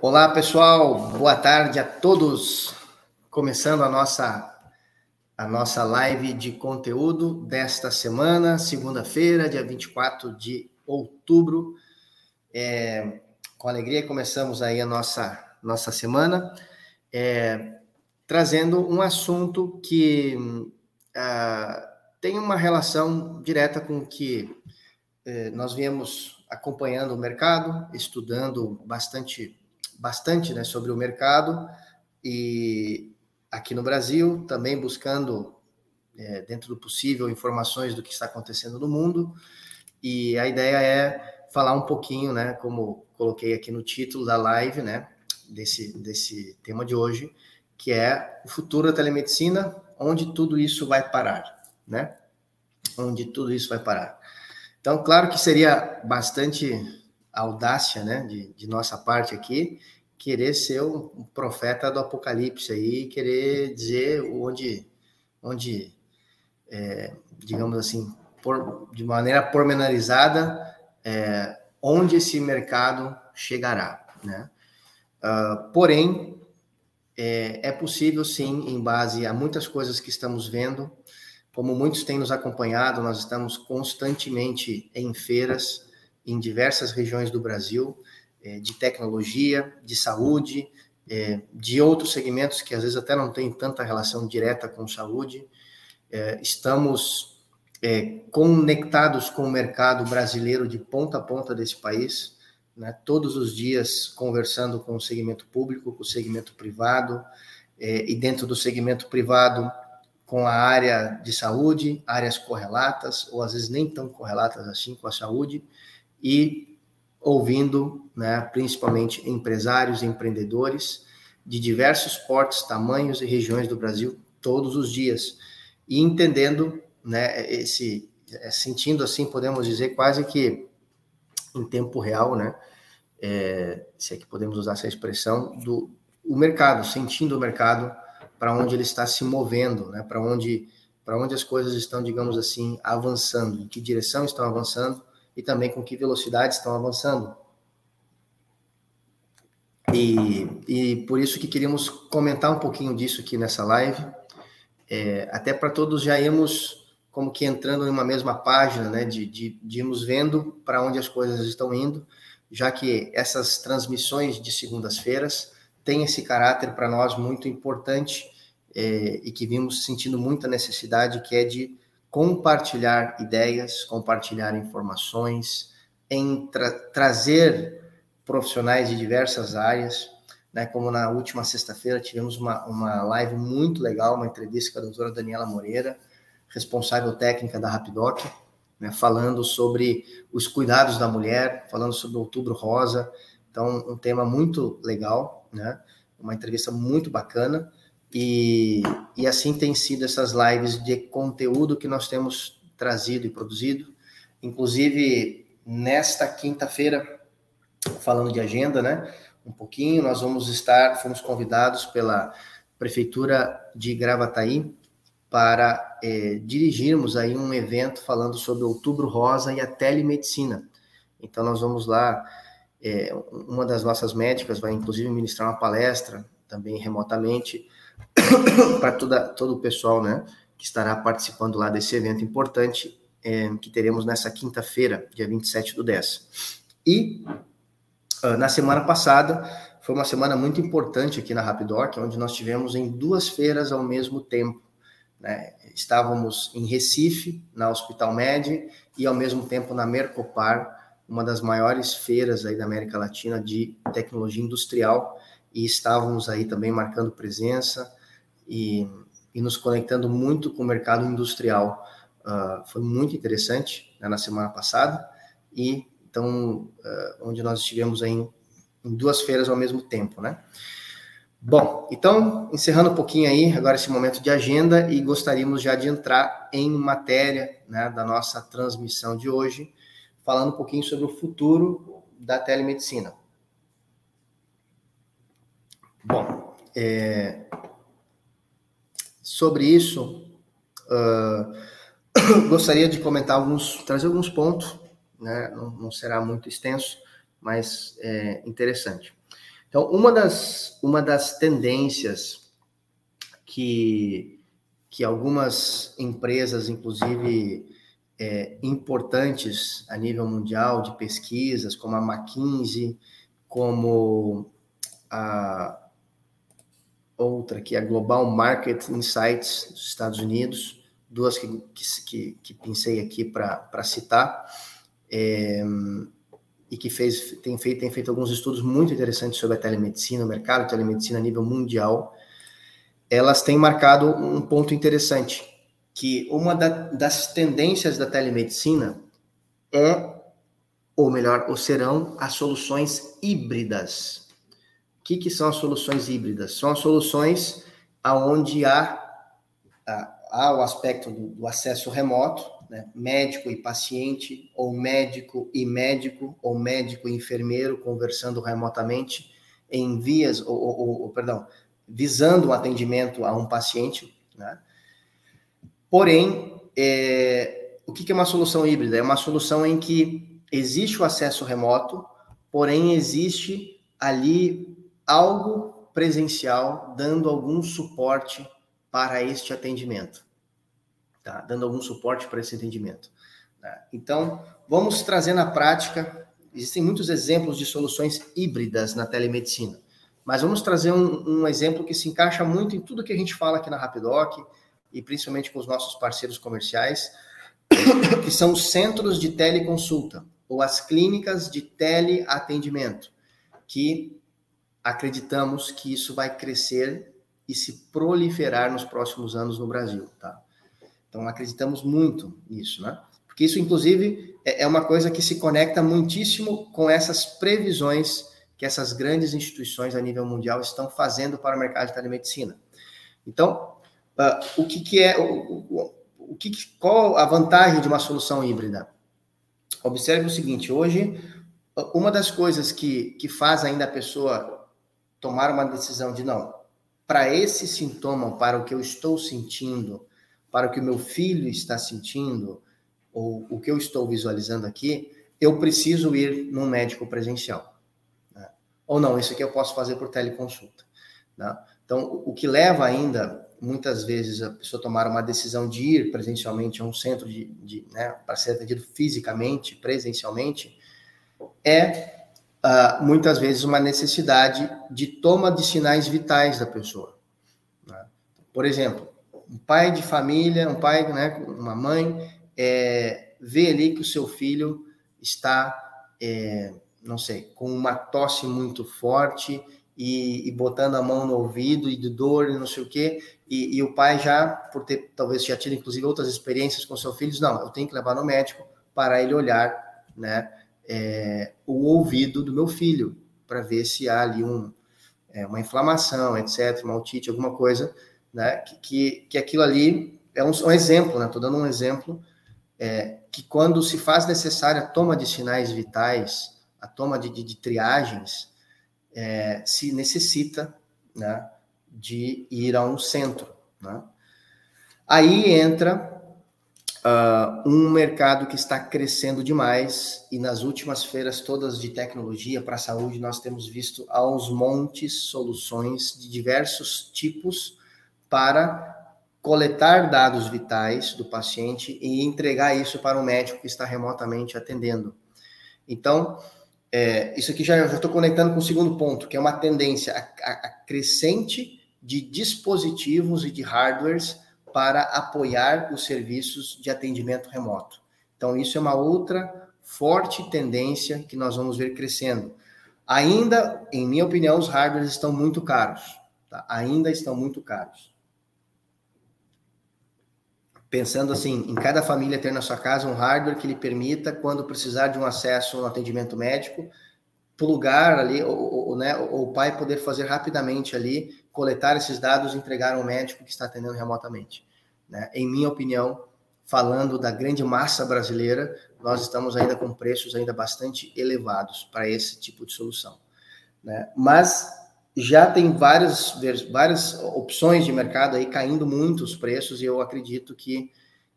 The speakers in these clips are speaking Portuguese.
Olá, pessoal. Boa tarde a todos. Começando a nossa a nossa live de conteúdo desta semana, segunda-feira, dia 24 de outubro. É, com alegria começamos aí a nossa nossa semana, é, trazendo um assunto que uh, tem uma relação direta com o que uh, nós viemos acompanhando o mercado, estudando bastante bastante né, sobre o mercado e aqui no Brasil, também buscando, é, dentro do possível, informações do que está acontecendo no mundo. E a ideia é falar um pouquinho, né, como coloquei aqui no título da live, né, desse, desse tema de hoje, que é o futuro da telemedicina, onde tudo isso vai parar, né? Onde tudo isso vai parar. Então, claro que seria bastante audácia, né, de, de nossa parte aqui, querer ser um profeta do apocalipse aí, querer dizer onde, onde é, digamos assim, por, de maneira pormenorizada, é, onde esse mercado chegará, né? Uh, porém, é, é, possível sim, em base a muitas coisas que estamos vendo, como muitos têm nos acompanhado, nós estamos constantemente em feiras em diversas regiões do Brasil, é, de tecnologia, de saúde, é, de outros segmentos que às vezes até não têm tanta relação direta com saúde. É, estamos conectados com o mercado brasileiro de ponta a ponta desse país, né, todos os dias conversando com o segmento público, com o segmento privado, e dentro do segmento privado com a área de saúde, áreas correlatas, ou às vezes nem tão correlatas assim com a saúde, e ouvindo, né, principalmente empresários empreendedores de diversos portos, tamanhos e regiões do Brasil todos os dias. E entendendo, né, esse é, sentindo assim, podemos dizer quase que em tempo real, né, é, se é que podemos usar essa expressão do o mercado, sentindo o mercado para onde ele está se movendo, né, para onde para onde as coisas estão, digamos assim, avançando, em que direção estão avançando e também com que velocidade estão avançando. E, e por isso que queríamos comentar um pouquinho disso aqui nessa live, é, até para todos já irmos como que entrando em uma mesma página, né, de, de, de irmos vendo para onde as coisas estão indo, já que essas transmissões de segundas-feiras têm esse caráter para nós muito importante é, e que vimos sentindo muita necessidade, que é de compartilhar ideias, compartilhar informações, em tra trazer profissionais de diversas áreas, né, como na última sexta-feira tivemos uma, uma live muito legal, uma entrevista com a doutora Daniela Moreira, responsável técnica da Rapidoc, né, falando sobre os cuidados da mulher, falando sobre o Outubro Rosa, então um tema muito legal, né, uma entrevista muito bacana, e, e assim tem sido essas lives de conteúdo que nós temos trazido e produzido. Inclusive, nesta quinta-feira, falando de agenda, né? Um pouquinho, nós vamos estar, fomos convidados pela Prefeitura de Gravataí para é, dirigirmos aí um evento falando sobre Outubro Rosa e a telemedicina. Então, nós vamos lá, é, uma das nossas médicas vai inclusive ministrar uma palestra também remotamente para todo o pessoal né, que estará participando lá desse evento importante é, que teremos nessa quinta-feira, dia 27 do 10. E uh, na semana passada foi uma semana muito importante aqui na Rapidoc, onde nós tivemos em duas feiras ao mesmo tempo. Né? Estávamos em Recife, na Hospital Med, e ao mesmo tempo na Mercopar, uma das maiores feiras aí da América Latina de tecnologia industrial, e estávamos aí também marcando presença, e, e nos conectando muito com o mercado industrial. Uh, foi muito interessante né, na semana passada e então uh, onde nós estivemos em, em duas feiras ao mesmo tempo, né? Bom, então encerrando um pouquinho aí agora esse momento de agenda e gostaríamos já de entrar em matéria né, da nossa transmissão de hoje, falando um pouquinho sobre o futuro da telemedicina. Bom, é, Sobre isso, uh, gostaria de comentar alguns, trazer alguns pontos, né? não, não será muito extenso, mas é interessante. Então, uma das, uma das tendências que, que algumas empresas, inclusive é, importantes a nível mundial de pesquisas, como a McKinsey, como a outra que é a Global Market Insights dos Estados Unidos, duas que, que, que pensei aqui para citar, é, e que fez, tem, feito, tem feito alguns estudos muito interessantes sobre a telemedicina, o mercado de telemedicina a nível mundial, elas têm marcado um ponto interessante, que uma da, das tendências da telemedicina é, ou melhor, ou serão as soluções híbridas. Que, que são as soluções híbridas? São as soluções aonde há, há o aspecto do, do acesso remoto, né? médico e paciente, ou médico e médico, ou médico e enfermeiro conversando remotamente em vias, ou, ou, ou perdão, visando o atendimento a um paciente, né? Porém, é, o que é uma solução híbrida? É uma solução em que existe o acesso remoto, porém existe ali algo presencial dando algum suporte para este atendimento tá? dando algum suporte para esse entendimento. Tá? Então, vamos trazer na prática. Existem muitos exemplos de soluções híbridas na telemedicina, mas vamos trazer um, um exemplo que se encaixa muito em tudo que a gente fala aqui na Rapidoc e principalmente com os nossos parceiros comerciais, que são os centros de teleconsulta ou as clínicas de teleatendimento, que acreditamos que isso vai crescer e se proliferar nos próximos anos no Brasil, tá? Então, acreditamos muito nisso, né? Porque isso, inclusive, é, é uma coisa que se conecta muitíssimo com essas previsões que essas grandes instituições a nível mundial estão fazendo para o mercado de telemedicina. Então, uh, o que, que é, o, o, o que, qual a vantagem de uma solução híbrida? Observe o seguinte: hoje, uma das coisas que, que faz ainda a pessoa tomar uma decisão de não, para esse sintoma, para o que eu estou sentindo, para o que o meu filho está sentindo, ou o que eu estou visualizando aqui, eu preciso ir num médico presencial. Né? Ou não, isso aqui eu posso fazer por teleconsulta. Né? Então, o que leva ainda, muitas vezes, a pessoa tomar uma decisão de ir presencialmente a um centro de, de né, para ser atendido fisicamente, presencialmente, é uh, muitas vezes uma necessidade de toma de sinais vitais da pessoa. Né? Por exemplo, um pai de família, um pai, né, uma mãe, é, vê ali que o seu filho está, é, não sei, com uma tosse muito forte e, e, botando a mão no ouvido e de dor e não sei o quê, e, e, o pai já, por ter talvez já tido inclusive outras experiências com seu filho, diz, não, eu tenho que levar no médico para ele olhar, né, é, o ouvido do meu filho, para ver se há ali um, é, uma inflamação, etc., uma otite, alguma coisa, né? Que, que, que aquilo ali é um, um exemplo, né? Estou dando um exemplo é, que quando se faz necessária a toma de sinais vitais, a toma de, de, de triagens, é, se necessita, né? De ir a um centro, né? Aí entra Uh, um mercado que está crescendo demais e nas últimas feiras todas de tecnologia para a saúde nós temos visto aos montes soluções de diversos tipos para coletar dados vitais do paciente e entregar isso para o médico que está remotamente atendendo. Então, é, isso aqui já estou conectando com o segundo ponto, que é uma tendência a, a crescente de dispositivos e de hardwares para apoiar os serviços de atendimento remoto. Então, isso é uma outra forte tendência que nós vamos ver crescendo. Ainda, em minha opinião, os hardwares estão muito caros. Tá? Ainda estão muito caros pensando assim, em cada família ter na sua casa um hardware que lhe permita, quando precisar de um acesso no atendimento médico, plugar ali, ou, ou, né, ou o pai poder fazer rapidamente ali, coletar esses dados e entregar ao médico que está atendendo remotamente. Né? Em minha opinião, falando da grande massa brasileira, nós estamos ainda com preços ainda bastante elevados para esse tipo de solução. Né? Mas já tem várias, várias opções de mercado aí caindo muito os preços e eu acredito que,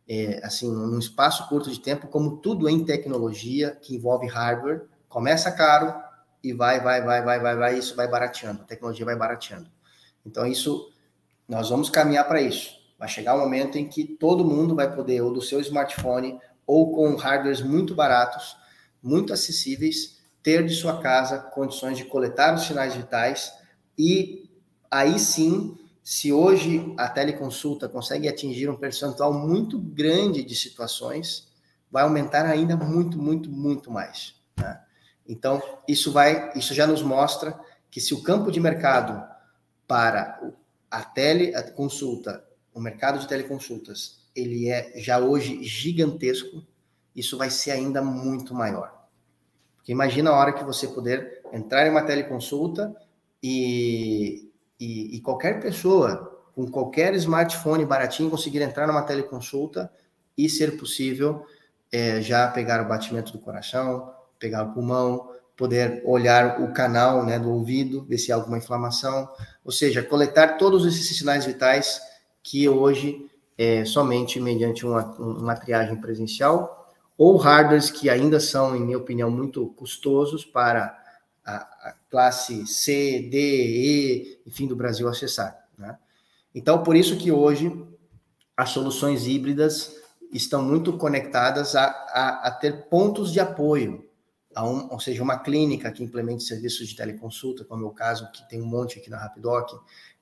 é, assim, num espaço curto de tempo, como tudo em tecnologia que envolve hardware, começa caro, e vai, vai, vai, vai, vai, vai, isso vai barateando, a tecnologia vai barateando. Então, isso, nós vamos caminhar para isso. Vai chegar um momento em que todo mundo vai poder, ou do seu smartphone, ou com hardwares muito baratos, muito acessíveis, ter de sua casa condições de coletar os sinais vitais e aí sim, se hoje a teleconsulta consegue atingir um percentual muito grande de situações, vai aumentar ainda muito, muito, muito mais. Né? Então, isso vai, isso já nos mostra que se o campo de mercado para a teleconsulta, o mercado de teleconsultas, ele é já hoje gigantesco, isso vai ser ainda muito maior. Porque imagina a hora que você puder entrar em uma teleconsulta e, e, e qualquer pessoa com qualquer smartphone baratinho conseguir entrar numa teleconsulta e ser possível é, já pegar o batimento do coração, pegar o pulmão, poder olhar o canal né, do ouvido, ver se há alguma inflamação, ou seja, coletar todos esses sinais vitais que hoje é somente mediante uma, uma triagem presencial ou hardwares que ainda são, em minha opinião, muito custosos para a, a classe C, D, E, enfim, do Brasil acessar. Né? Então, por isso que hoje as soluções híbridas estão muito conectadas a, a, a ter pontos de apoio, um, ou seja, uma clínica que implemente serviços de teleconsulta, como é o caso que tem um monte aqui na Rapidoc,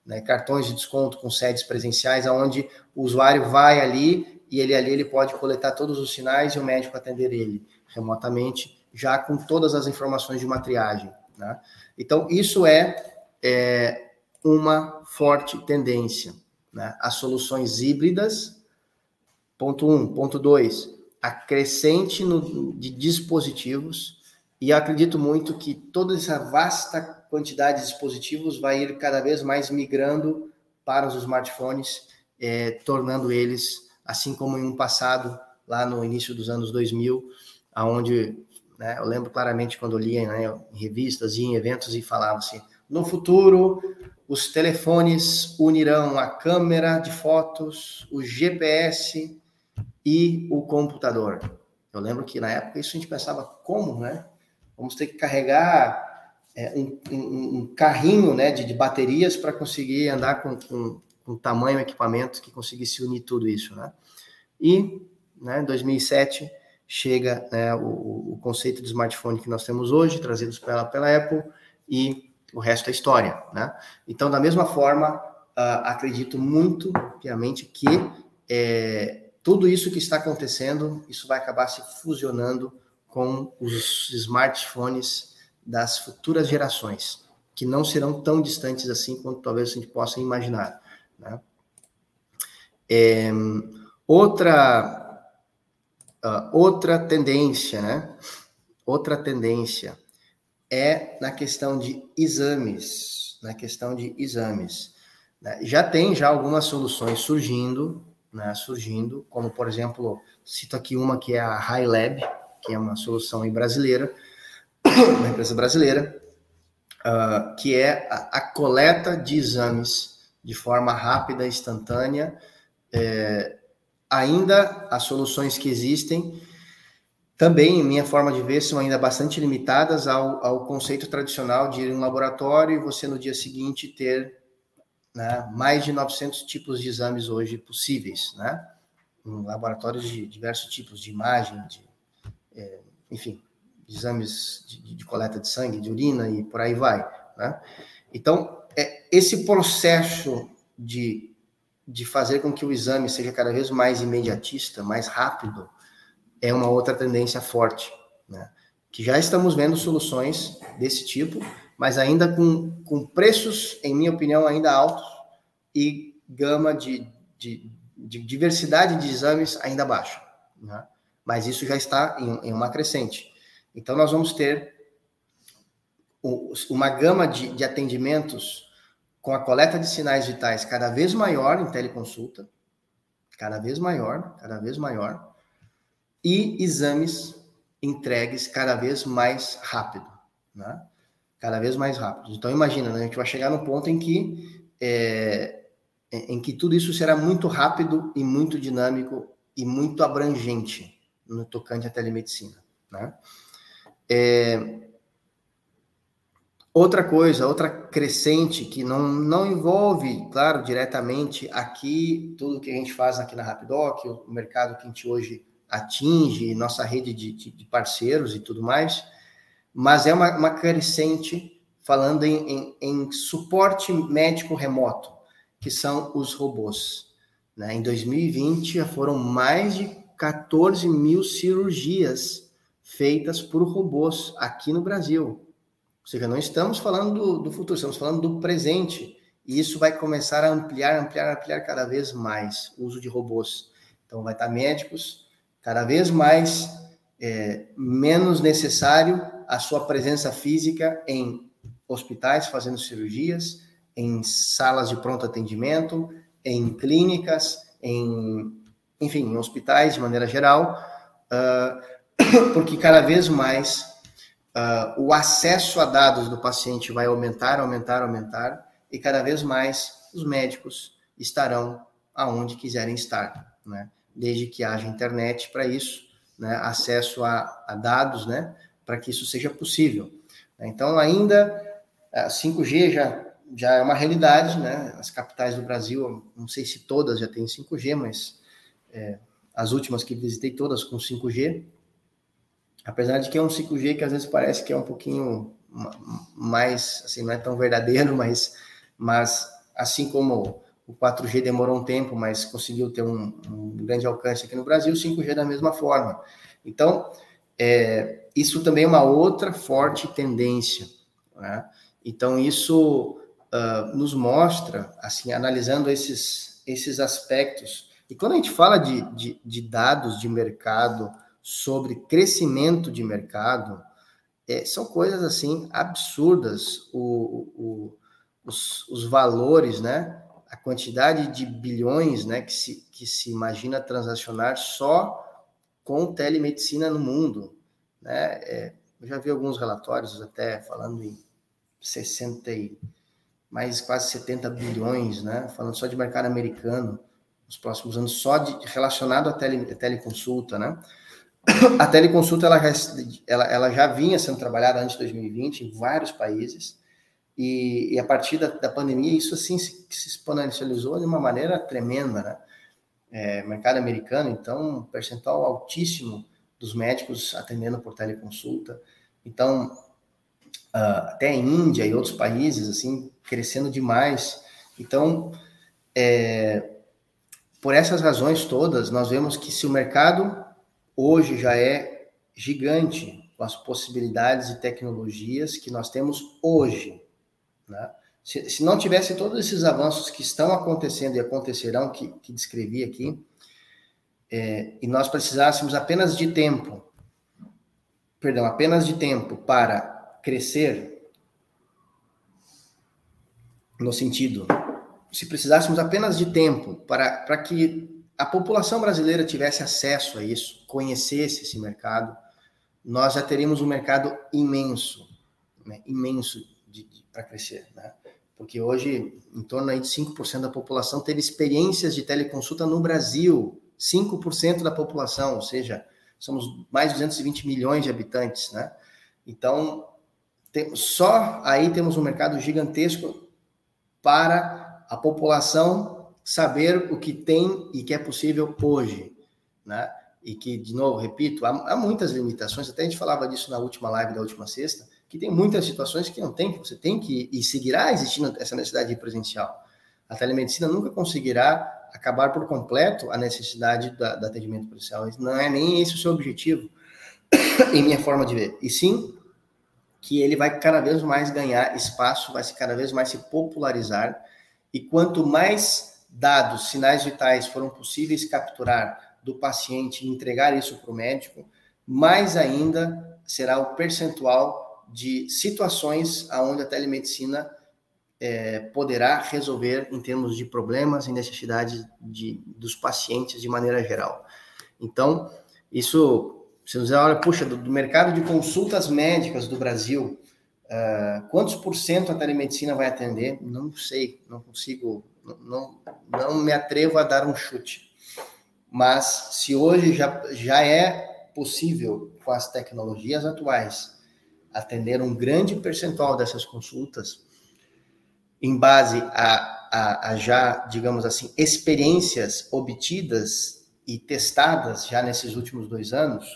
né, cartões de desconto com sedes presenciais, aonde o usuário vai ali e ele ali ele pode coletar todos os sinais e o médico atender ele remotamente, já com todas as informações de uma triagem. Né? Então, isso é, é uma forte tendência. Né? As soluções híbridas, ponto um. Ponto dois, a crescente no, de dispositivos, e acredito muito que toda essa vasta quantidade de dispositivos vai ir cada vez mais migrando para os smartphones, é, tornando eles assim como em um passado, lá no início dos anos 2000, aonde né, eu lembro claramente quando lia né, em revistas e em eventos e falava assim, no futuro os telefones unirão a câmera de fotos, o GPS e o computador. Eu lembro que na época isso a gente pensava como, né? Vamos ter que carregar é, um, um, um, carrinho né, de, de baterias para conseguir andar com, com, com tamanho equipamento que conseguisse unir tudo isso, né? E, né, em 2007 chega né, o, o, conceito de smartphone que nós temos hoje, trazidos pela, pela Apple, e o resto é história, né? Então, da mesma forma, uh, acredito muito, piamente, que é, tudo isso que está acontecendo, isso vai acabar se fusionando com os smartphones das futuras gerações, que não serão tão distantes assim quanto talvez a gente possa imaginar. Né? É, outra, uh, outra tendência, né? Outra tendência é na questão de exames, na questão de exames. Né? Já tem já algumas soluções surgindo, né? Surgindo, como por exemplo, cito aqui uma que é a High Lab, que é uma solução brasileira, uma empresa brasileira, uh, que é a, a coleta de exames de forma rápida, instantânea. É, ainda as soluções que existem, também, minha forma de ver, são ainda bastante limitadas ao, ao conceito tradicional de ir em um laboratório e você no dia seguinte ter né, mais de 900 tipos de exames hoje possíveis, né? Em laboratórios de diversos tipos de imagem, de, é, enfim, exames de, de coleta de sangue, de urina e por aí vai, né? Então, é, esse processo de, de fazer com que o exame seja cada vez mais imediatista, mais rápido, é uma outra tendência forte, né? Que já estamos vendo soluções desse tipo, mas ainda com, com preços, em minha opinião, ainda altos e gama de, de, de diversidade de exames ainda baixa, né? Mas isso já está em, em uma crescente. Então, nós vamos ter uma gama de, de atendimentos com a coleta de sinais vitais cada vez maior em teleconsulta, cada vez maior, cada vez maior, e exames entregues cada vez mais rápido, né? Cada vez mais rápido. Então imagina, né? a gente vai chegar no ponto em que é, em que tudo isso será muito rápido e muito dinâmico e muito abrangente no tocante à telemedicina, né? É, Outra coisa, outra crescente que não, não envolve, claro, diretamente aqui, tudo que a gente faz aqui na Rapidoc, o mercado que a gente hoje atinge, nossa rede de, de, parceiros e tudo mais, mas é uma, uma crescente falando em, em, em, suporte médico remoto, que são os robôs. Né? Em 2020, já foram mais de 14 mil cirurgias feitas por robôs aqui no Brasil. Ou seja, não estamos falando do, do futuro, estamos falando do presente. E isso vai começar a ampliar, ampliar, ampliar cada vez mais o uso de robôs. Então, vai estar médicos cada vez mais é, menos necessário a sua presença física em hospitais fazendo cirurgias, em salas de pronto atendimento, em clínicas, em, enfim, em hospitais de maneira geral, uh, porque cada vez mais uh, o acesso a dados do paciente vai aumentar, aumentar, aumentar, e cada vez mais os médicos estarão aonde quiserem estar, né? Desde que haja internet para isso, né? acesso a, a dados, né? Para que isso seja possível. Então, ainda a 5G já, já é uma realidade, né? As capitais do Brasil, não sei se todas já têm 5G, mas é, as últimas que visitei todas com 5G, Apesar de que é um 5G que às vezes parece que é um pouquinho mais, assim, não é tão verdadeiro, mas, mas assim como o 4G demorou um tempo, mas conseguiu ter um, um grande alcance aqui no Brasil, o 5G é da mesma forma. Então, é, isso também é uma outra forte tendência. Né? Então, isso uh, nos mostra, assim, analisando esses, esses aspectos. E quando a gente fala de, de, de dados de mercado, sobre crescimento de mercado, é, são coisas assim absurdas. O, o, os, os valores, né? A quantidade de bilhões, né? Que se, que se imagina transacionar só com telemedicina no mundo, né? É, eu já vi alguns relatórios até falando em 60 e mais quase 70 bilhões, né? Falando só de mercado americano nos próximos anos, só de relacionado à tele, teleconsulta, né? A teleconsulta ela já, ela, ela já vinha sendo trabalhada antes de 2020 em vários países, e, e a partir da, da, pandemia isso assim se, se, exponencializou de uma maneira tremenda, né? É, mercado americano, então, um percentual altíssimo dos médicos atendendo por teleconsulta. Então, uh, até Índia e outros países, assim, crescendo demais. Então, é, por essas razões todas, nós vemos que se o mercado hoje já é gigante com as possibilidades e tecnologias que nós temos hoje. Né? Se, se, não tivesse todos esses avanços que estão acontecendo e acontecerão, que, que descrevi aqui, é, e nós precisássemos apenas de tempo, perdão, apenas de tempo para crescer, no sentido, se precisássemos apenas de tempo para, para que a população brasileira tivesse acesso a isso, conhecesse esse mercado, nós já teríamos um mercado imenso, né? imenso para crescer, né? Porque hoje, em torno aí de 5% da população teve experiências de teleconsulta no Brasil, 5% da população, ou seja, somos mais de 220 milhões de habitantes, né? Então, tem, só aí temos um mercado gigantesco para a população saber o que tem e que é possível hoje, né? E que, de novo, repito, há, há, muitas limitações, até a gente falava disso na última live da última sexta, que tem muitas situações que não tem, que você tem que, e seguirá existindo essa necessidade de presencial. A telemedicina nunca conseguirá acabar por completo a necessidade da, do atendimento presencial. Não é nem esse o seu objetivo, em minha forma de ver. E sim que ele vai cada vez mais ganhar espaço, vai se cada vez mais se popularizar, e quanto mais dados, sinais vitais foram possíveis capturar do paciente e entregar isso para o médico, mais ainda será o percentual de situações aonde a telemedicina é, poderá resolver em termos de problemas e necessidades de, dos pacientes de maneira geral. Então, isso, se você olha, puxa, do, do mercado de consultas médicas do Brasil, uh, quantos por cento a telemedicina vai atender? Não sei, não consigo não, não me atrevo a dar um chute. Mas se hoje já, já é possível, com as tecnologias atuais, atender um grande percentual dessas consultas em base a, a, a já, digamos assim, experiências obtidas e testadas já nesses últimos dois anos,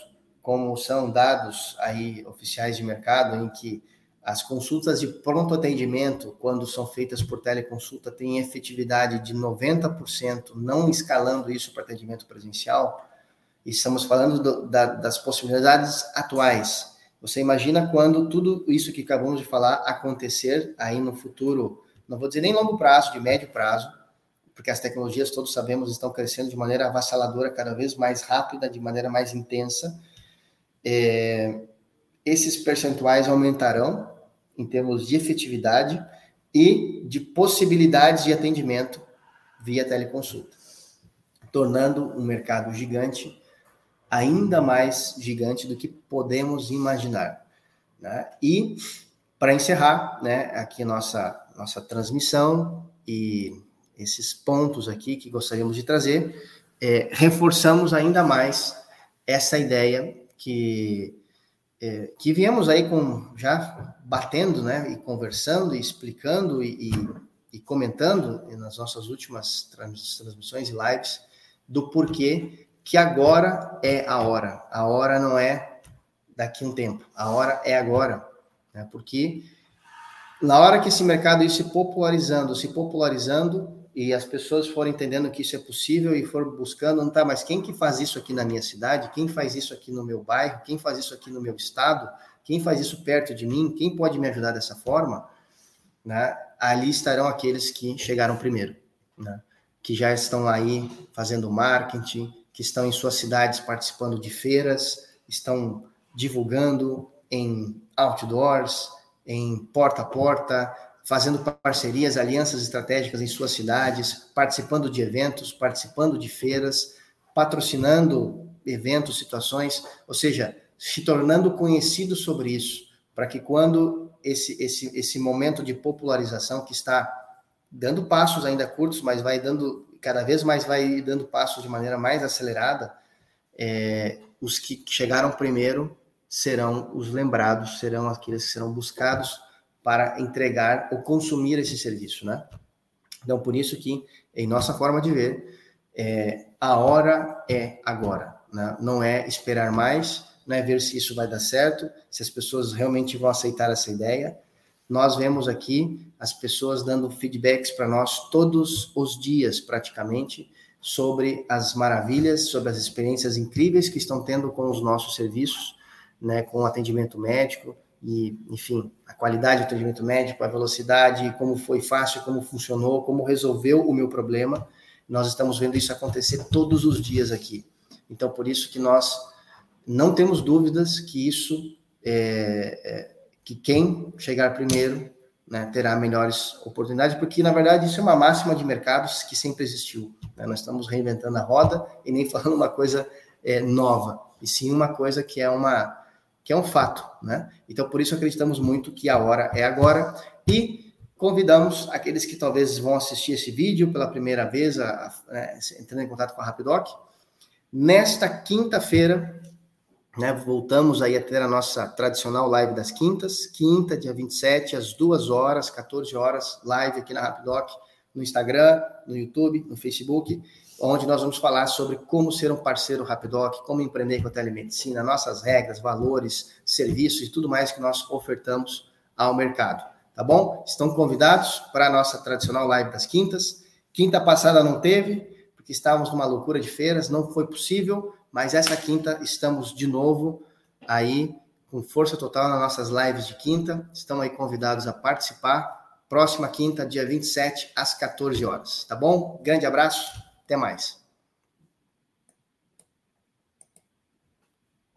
como são dados aí oficiais de mercado em que as consultas de pronto atendimento, quando são feitas por teleconsulta, têm efetividade de 90%, não escalando isso para atendimento presencial. Estamos falando do, da, das possibilidades atuais. Você imagina quando tudo isso que acabamos de falar acontecer aí no futuro, não vou dizer nem longo prazo, de médio prazo, porque as tecnologias, todos sabemos, estão crescendo de maneira avassaladora, cada vez mais rápida, de maneira mais intensa. É, esses percentuais aumentarão em termos de efetividade e de possibilidades de atendimento via teleconsulta, tornando um mercado gigante ainda mais gigante do que podemos imaginar. Né? E para encerrar, né, aqui nossa nossa transmissão e esses pontos aqui que gostaríamos de trazer, é, reforçamos ainda mais essa ideia que é, que viemos aí com já batendo, né, e conversando, e explicando e, e, e comentando nas nossas últimas transmissões e lives do porquê que agora é a hora. A hora não é daqui um tempo, a hora é agora, né? Porque na hora que esse mercado ir se popularizando, se popularizando, e as pessoas forem entendendo que isso é possível e for buscando, não tá, mas quem que faz isso aqui na minha cidade? Quem faz isso aqui no meu bairro? Quem faz isso aqui no meu estado? Quem faz isso perto de mim? Quem pode me ajudar dessa forma? Né? Ali estarão aqueles que chegaram primeiro, né? que já estão aí fazendo marketing, que estão em suas cidades participando de feiras, estão divulgando em outdoors, em porta a porta, fazendo parcerias, alianças estratégicas em suas cidades, participando de eventos, participando de feiras, patrocinando eventos, situações, ou seja, se tornando conhecido sobre isso, para que quando esse, esse, esse momento de popularização que está dando passos ainda curtos, mas vai dando cada vez mais vai dando passos de maneira mais acelerada, é, os que chegaram primeiro serão os lembrados, serão aqueles que serão buscados para entregar ou consumir esse serviço, né? Então, por isso que, em nossa forma de ver, é, a hora é agora, né? não é esperar mais, não é ver se isso vai dar certo, se as pessoas realmente vão aceitar essa ideia. Nós vemos aqui as pessoas dando feedbacks para nós todos os dias, praticamente, sobre as maravilhas, sobre as experiências incríveis que estão tendo com os nossos serviços, né, com o atendimento médico, e, enfim, a qualidade do atendimento médico, a velocidade, como foi fácil, como funcionou, como resolveu o meu problema. Nós estamos vendo isso acontecer todos os dias aqui. Então, por isso que nós não temos dúvidas que isso, é, é, que quem chegar primeiro né, terá melhores oportunidades, porque, na verdade, isso é uma máxima de mercados que sempre existiu. Né? Nós estamos reinventando a roda e nem falando uma coisa é, nova, e sim uma coisa que é uma que é um fato, né? Então, por isso acreditamos muito que a hora é agora e convidamos aqueles que talvez vão assistir esse vídeo pela primeira vez, a, a, né, entrando em contato com a Rapidoc. Nesta quinta-feira, né, voltamos aí a ter a nossa tradicional live das quintas, quinta, dia 27, às 2 horas, 14 horas, live aqui na Rapidoc, no Instagram, no YouTube, no Facebook onde nós vamos falar sobre como ser um parceiro Rapidoc, como empreender com a telemedicina, nossas regras, valores, serviços e tudo mais que nós ofertamos ao mercado. Tá bom? Estão convidados para a nossa tradicional live das quintas. Quinta passada não teve, porque estávamos numa loucura de feiras, não foi possível, mas essa quinta estamos de novo aí com força total nas nossas lives de quinta. Estão aí convidados a participar. Próxima quinta, dia 27, às 14 horas. Tá bom? Grande abraço. Até mais.